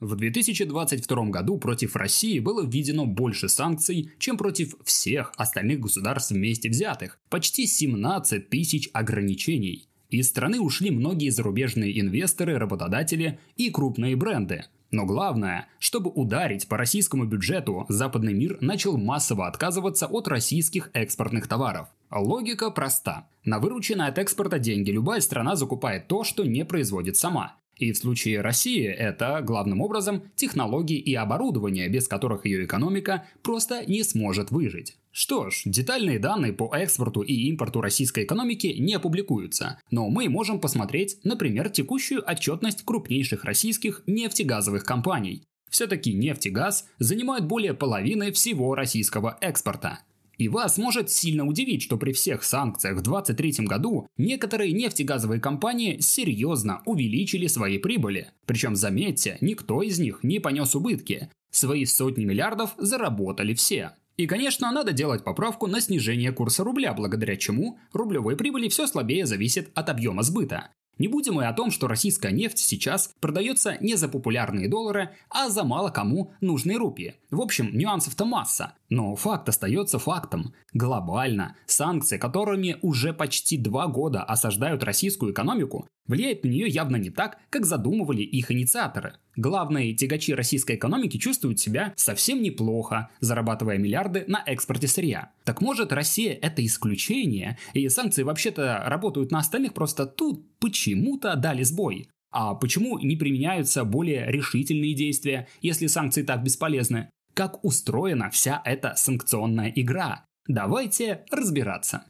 В 2022 году против России было введено больше санкций, чем против всех остальных государств вместе взятых. Почти 17 тысяч ограничений. Из страны ушли многие зарубежные инвесторы, работодатели и крупные бренды. Но главное, чтобы ударить по российскому бюджету, западный мир начал массово отказываться от российских экспортных товаров. Логика проста. На вырученные от экспорта деньги любая страна закупает то, что не производит сама. И в случае России это, главным образом, технологии и оборудование, без которых ее экономика просто не сможет выжить. Что ж, детальные данные по экспорту и импорту российской экономики не публикуются, но мы можем посмотреть, например, текущую отчетность крупнейших российских нефтегазовых компаний. Все-таки нефть и газ занимают более половины всего российского экспорта. И вас может сильно удивить, что при всех санкциях в 2023 году некоторые нефтегазовые компании серьезно увеличили свои прибыли. Причем, заметьте, никто из них не понес убытки. Свои сотни миллиардов заработали все. И, конечно, надо делать поправку на снижение курса рубля, благодаря чему рублевой прибыли все слабее зависит от объема сбыта. Не будем и о том, что российская нефть сейчас продается не за популярные доллары, а за мало кому нужные рупии. В общем, нюансов-то масса. Но факт остается фактом. Глобально, санкции, которыми уже почти два года осаждают российскую экономику, влияют на нее явно не так, как задумывали их инициаторы. Главные тягачи российской экономики чувствуют себя совсем неплохо, зарабатывая миллиарды на экспорте сырья. Так может Россия это исключение, и санкции вообще-то работают на остальных, просто тут почему-то дали сбой. А почему не применяются более решительные действия, если санкции так бесполезны? Как устроена вся эта санкционная игра? Давайте разбираться.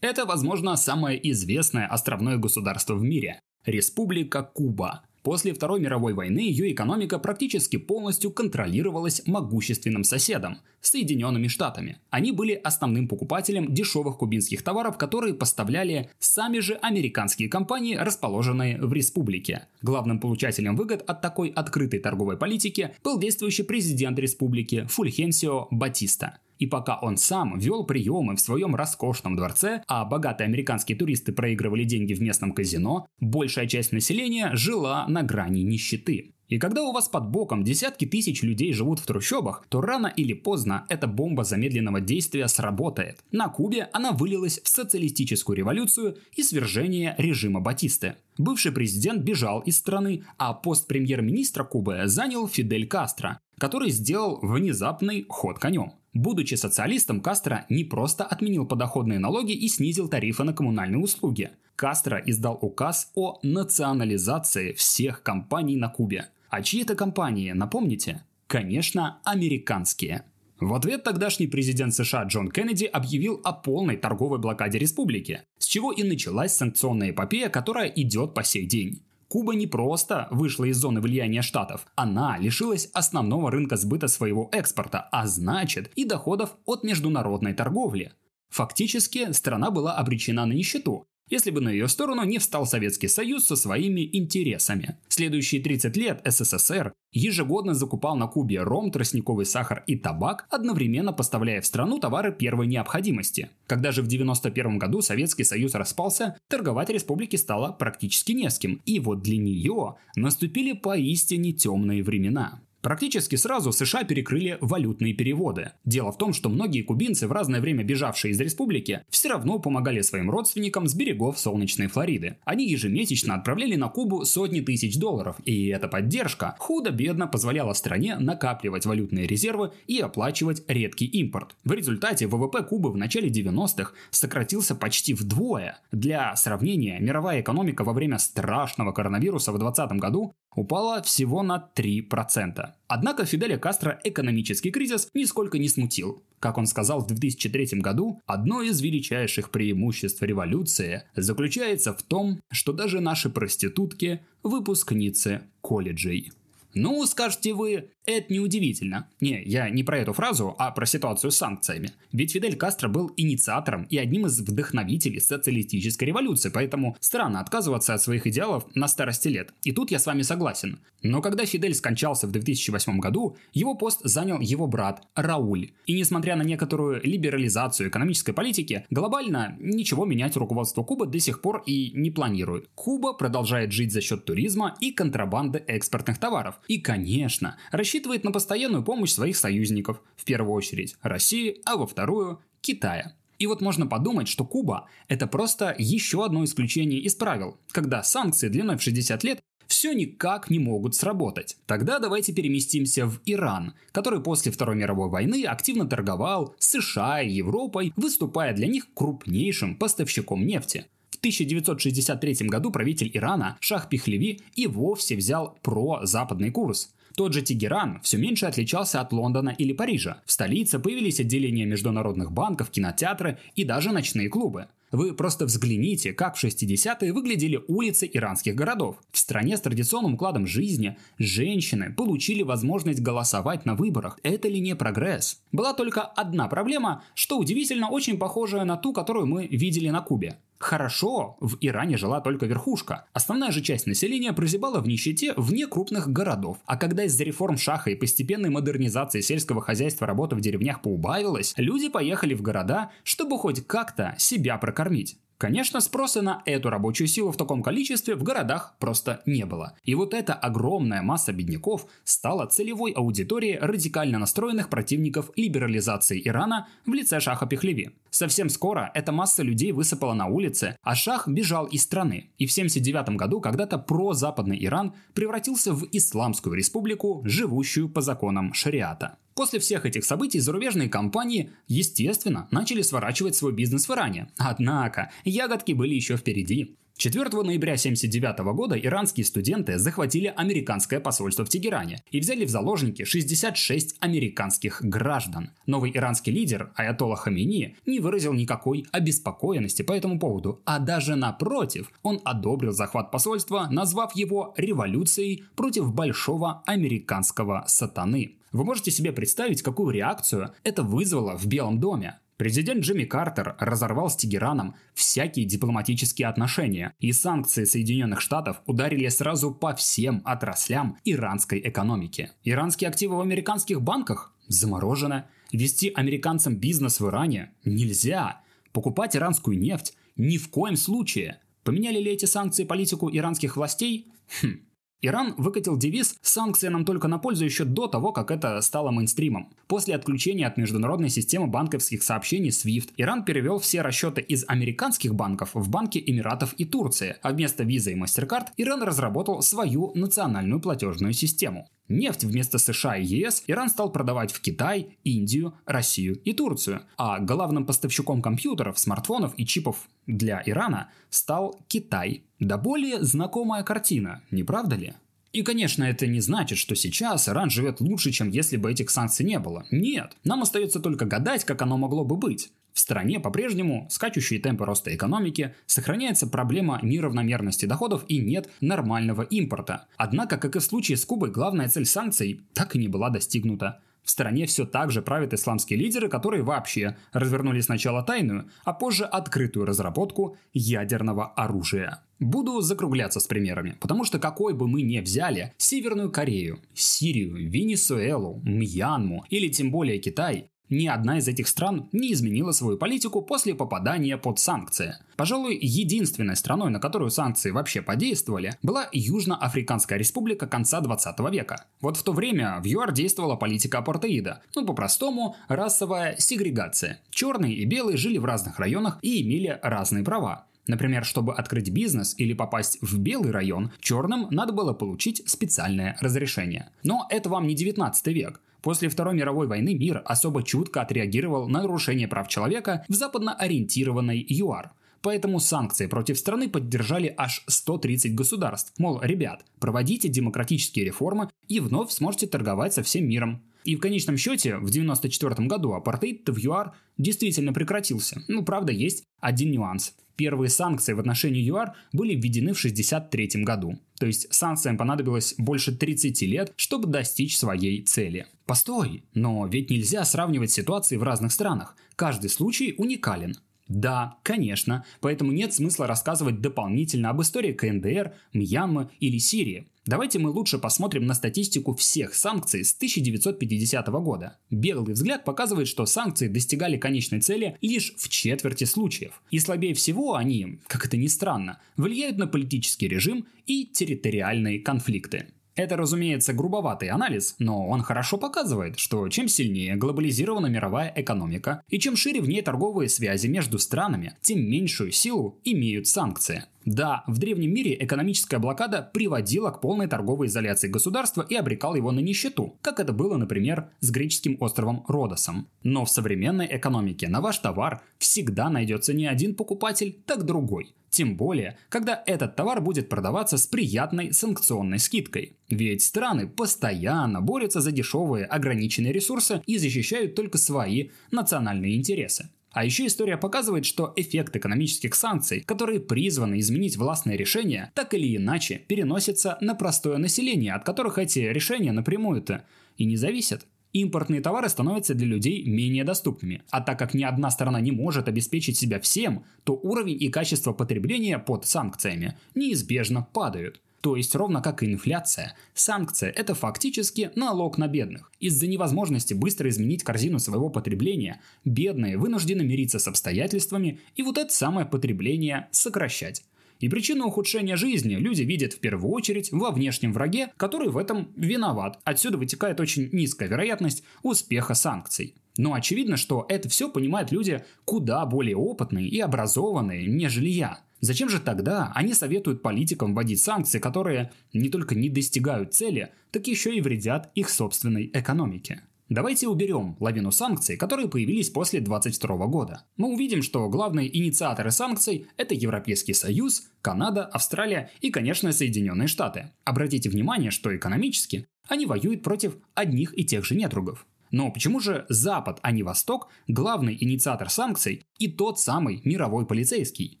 Это, возможно, самое известное островное государство в мире – Республика Куба. После Второй мировой войны ее экономика практически полностью контролировалась могущественным соседом – Соединенными Штатами. Они были основным покупателем дешевых кубинских товаров, которые поставляли сами же американские компании, расположенные в республике. Главным получателем выгод от такой открытой торговой политики был действующий президент республики Фульхенсио Батиста. И пока он сам вел приемы в своем роскошном дворце, а богатые американские туристы проигрывали деньги в местном казино, большая часть населения жила на грани нищеты. И когда у вас под боком десятки тысяч людей живут в трущобах, то рано или поздно эта бомба замедленного действия сработает. На Кубе она вылилась в социалистическую революцию и свержение режима Батисты. Бывший президент бежал из страны, а пост премьер-министра Кубы занял Фидель Кастро, который сделал внезапный ход конем. Будучи социалистом, Кастро не просто отменил подоходные налоги и снизил тарифы на коммунальные услуги. Кастро издал указ о национализации всех компаний на Кубе. А чьи это компании, напомните? Конечно, американские. В ответ тогдашний президент США Джон Кеннеди объявил о полной торговой блокаде республики, с чего и началась санкционная эпопея, которая идет по сей день. Куба не просто вышла из зоны влияния Штатов, она лишилась основного рынка сбыта своего экспорта, а значит и доходов от международной торговли. Фактически страна была обречена на нищету, если бы на ее сторону не встал Советский Союз со своими интересами. Следующие 30 лет СССР ежегодно закупал на Кубе ром, тростниковый сахар и табак, одновременно поставляя в страну товары первой необходимости. Когда же в 1991 году Советский Союз распался, торговать республике стало практически не с кем. И вот для нее наступили поистине темные времена. Практически сразу США перекрыли валютные переводы. Дело в том, что многие кубинцы, в разное время бежавшие из республики, все равно помогали своим родственникам с берегов солнечной Флориды. Они ежемесячно отправляли на Кубу сотни тысяч долларов, и эта поддержка худо-бедно позволяла стране накапливать валютные резервы и оплачивать редкий импорт. В результате ВВП Кубы в начале 90-х сократился почти вдвое. Для сравнения, мировая экономика во время страшного коронавируса в 2020 году упала всего на 3%. Однако Фиделя Кастро экономический кризис нисколько не смутил. Как он сказал в 2003 году, одно из величайших преимуществ революции заключается в том, что даже наши проститутки – выпускницы колледжей. Ну, скажете вы, Это неудивительно. Не, я не про эту фразу, а про ситуацию с санкциями. Ведь Фидель Кастро был инициатором и одним из вдохновителей социалистической революции, поэтому странно отказываться от своих идеалов на старости лет. И тут я с вами согласен. Но когда Фидель скончался в 2008 году, его пост занял его брат Рауль. И несмотря на некоторую либерализацию экономической политики, глобально ничего менять руководство Кубы до сих пор и не планирует. Куба продолжает жить за счет туризма и контрабанды экспортных товаров. И, конечно, рассчитывает рассчитывает на постоянную помощь своих союзников, в первую очередь России, а во вторую – Китая. И вот можно подумать, что Куба – это просто еще одно исключение из правил, когда санкции длиной в 60 лет все никак не могут сработать. Тогда давайте переместимся в Иран, который после Второй мировой войны активно торговал с США и Европой, выступая для них крупнейшим поставщиком нефти. В 1963 году правитель Ирана Шах Пихлеви и вовсе взял про-западный курс. Тот же Тегеран все меньше отличался от Лондона или Парижа. В столице появились отделения международных банков, кинотеатры и даже ночные клубы. Вы просто взгляните, как в 60-е выглядели улицы иранских городов. В стране с традиционным укладом жизни женщины получили возможность голосовать на выборах. Это ли не прогресс? Была только одна проблема, что удивительно очень похожая на ту, которую мы видели на Кубе. Хорошо, в Иране жила только верхушка. Основная же часть населения прозябала в нищете вне крупных городов. А когда из-за реформ Шаха и постепенной модернизации сельского хозяйства работа в деревнях поубавилась, люди поехали в города, чтобы хоть как-то себя прокормить. Конечно, спроса на эту рабочую силу в таком количестве в городах просто не было. И вот эта огромная масса бедняков стала целевой аудиторией радикально настроенных противников либерализации Ирана в лице Шаха Пехлеви. Совсем скоро эта масса людей высыпала на улицы, а Шах бежал из страны. И в 1979 году когда-то прозападный Иран превратился в исламскую республику, живущую по законам шариата. После всех этих событий зарубежные компании, естественно, начали сворачивать свой бизнес в Иране. Однако, ягодки были еще впереди. 4 ноября 1979 года иранские студенты захватили американское посольство в Тегеране и взяли в заложники 66 американских граждан. Новый иранский лидер Аятолла Хамини не выразил никакой обеспокоенности по этому поводу, а даже напротив, он одобрил захват посольства, назвав его революцией против большого американского сатаны. Вы можете себе представить, какую реакцию это вызвало в Белом доме? Президент Джимми Картер разорвал с Тегераном всякие дипломатические отношения, и санкции Соединенных Штатов ударили сразу по всем отраслям иранской экономики. Иранские активы в американских банках заморожены. Вести американцам бизнес в Иране нельзя. Покупать иранскую нефть ни в коем случае. Поменяли ли эти санкции политику иранских властей? Хм, Иран выкатил девиз «Санкции нам только на пользу» еще до того, как это стало мейнстримом. После отключения от международной системы банковских сообщений SWIFT, Иран перевел все расчеты из американских банков в банки Эмиратов и Турции, а вместо визы и MasterCard Иран разработал свою национальную платежную систему. Нефть вместо США и ЕС Иран стал продавать в Китай, Индию, Россию и Турцию, а главным поставщиком компьютеров, смартфонов и чипов для Ирана стал Китай. Да более знакомая картина, не правда ли? И, конечно, это не значит, что сейчас Иран живет лучше, чем если бы этих санкций не было. Нет, нам остается только гадать, как оно могло бы быть. В стране по-прежнему скачущие темпы роста экономики, сохраняется проблема неравномерности доходов и нет нормального импорта. Однако, как и в случае с Кубой, главная цель санкций так и не была достигнута. В стране все так же правят исламские лидеры, которые вообще развернули сначала тайную, а позже открытую разработку ядерного оружия. Буду закругляться с примерами, потому что какой бы мы ни взяли Северную Корею, Сирию, Венесуэлу, Мьянму или тем более Китай, ни одна из этих стран не изменила свою политику после попадания под санкции. Пожалуй, единственной страной, на которую санкции вообще подействовали, была Южноафриканская республика конца 20 века. Вот в то время в ЮАР действовала политика апартеида, ну по-простому расовая сегрегация. Черные и белые жили в разных районах и имели разные права. Например, чтобы открыть бизнес или попасть в белый район, черным надо было получить специальное разрешение. Но это вам не 19 век. После Второй мировой войны мир особо чутко отреагировал на нарушение прав человека в западно ориентированной ЮАР. Поэтому санкции против страны поддержали аж 130 государств. Мол, ребят, проводите демократические реформы и вновь сможете торговать со всем миром. И в конечном счете, в 1994 году апартеид в ЮАР действительно прекратился. Ну, правда, есть один нюанс. Первые санкции в отношении ЮАР были введены в 1963 году. То есть санкциям понадобилось больше 30 лет, чтобы достичь своей цели. Постой, но ведь нельзя сравнивать ситуации в разных странах. Каждый случай уникален. Да, конечно, поэтому нет смысла рассказывать дополнительно об истории КНДР, Мьянмы или Сирии. Давайте мы лучше посмотрим на статистику всех санкций с 1950 года. Беглый взгляд показывает, что санкции достигали конечной цели лишь в четверти случаев. И слабее всего они, как это ни странно, влияют на политический режим и территориальные конфликты. Это, разумеется, грубоватый анализ, но он хорошо показывает, что чем сильнее глобализирована мировая экономика и чем шире в ней торговые связи между странами, тем меньшую силу имеют санкции. Да, в древнем мире экономическая блокада приводила к полной торговой изоляции государства и обрекала его на нищету, как это было, например, с греческим островом Родосом. Но в современной экономике на ваш товар всегда найдется не один покупатель, так другой. Тем более, когда этот товар будет продаваться с приятной санкционной скидкой. Ведь страны постоянно борются за дешевые ограниченные ресурсы и защищают только свои национальные интересы. А еще история показывает, что эффект экономических санкций, которые призваны изменить властные решения, так или иначе переносится на простое население, от которых эти решения напрямую-то и не зависят. Импортные товары становятся для людей менее доступными. А так как ни одна сторона не может обеспечить себя всем, то уровень и качество потребления под санкциями неизбежно падают. То есть ровно как и инфляция, санкция – это фактически налог на бедных. Из-за невозможности быстро изменить корзину своего потребления, бедные вынуждены мириться с обстоятельствами и вот это самое потребление сокращать. И причину ухудшения жизни люди видят в первую очередь во внешнем враге, который в этом виноват. Отсюда вытекает очень низкая вероятность успеха санкций. Но очевидно, что это все понимают люди куда более опытные и образованные, нежели я. Зачем же тогда они советуют политикам вводить санкции, которые не только не достигают цели, так еще и вредят их собственной экономике? Давайте уберем лавину санкций, которые появились после 2022 года. Мы увидим, что главные инициаторы санкций – это Европейский Союз, Канада, Австралия и, конечно, Соединенные Штаты. Обратите внимание, что экономически они воюют против одних и тех же недругов. Но почему же Запад, а не Восток, главный инициатор санкций и тот самый мировой полицейский?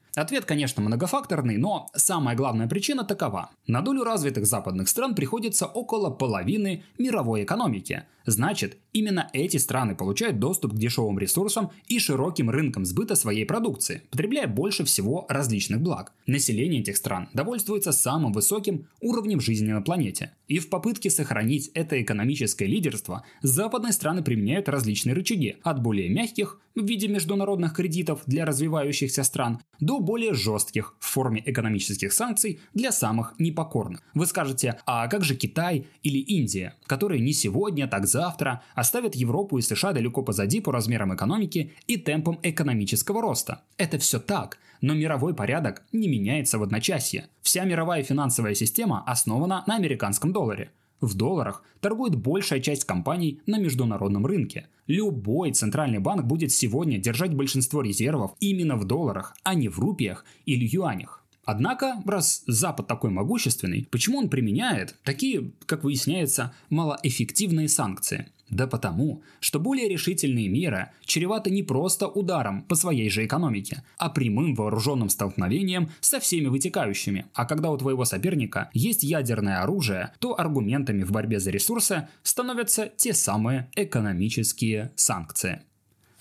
Ответ, конечно, многофакторный, но самая главная причина такова. На долю развитых западных стран приходится около половины мировой экономики. Значит, именно эти страны получают доступ к дешевым ресурсам и широким рынкам сбыта своей продукции, потребляя больше всего различных благ. Население этих стран довольствуется самым высоким уровнем жизни на планете. И в попытке сохранить это экономическое лидерство, западные страны применяют различные рычаги, от более мягких в виде международных кредитов для развивающихся стран до более жестких в форме экономических санкций для самых непокорных. Вы скажете, а как же Китай или Индия, которые не сегодня, так завтра оставят Европу и США далеко позади по размерам экономики и темпам экономического роста? Это все так, но мировой порядок не меняется в одночасье. Вся мировая финансовая система основана на американском долларе. В долларах торгует большая часть компаний на международном рынке. Любой центральный банк будет сегодня держать большинство резервов именно в долларах, а не в рупиях или юанях. Однако, раз Запад такой могущественный, почему он применяет такие, как выясняется, малоэффективные санкции? Да потому, что более решительные меры чреваты не просто ударом по своей же экономике, а прямым вооруженным столкновением со всеми вытекающими. А когда у твоего соперника есть ядерное оружие, то аргументами в борьбе за ресурсы становятся те самые экономические санкции.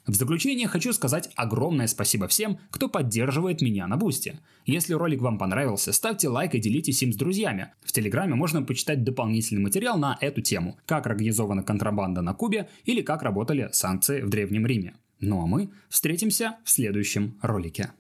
В заключение хочу сказать огромное спасибо всем, кто поддерживает меня на Бусте. Если ролик вам понравился, ставьте лайк и делитесь им с друзьями. В Телеграме можно почитать дополнительный материал на эту тему, как организована контрабанда на Кубе или как работали санкции в Древнем Риме. Ну а мы встретимся в следующем ролике.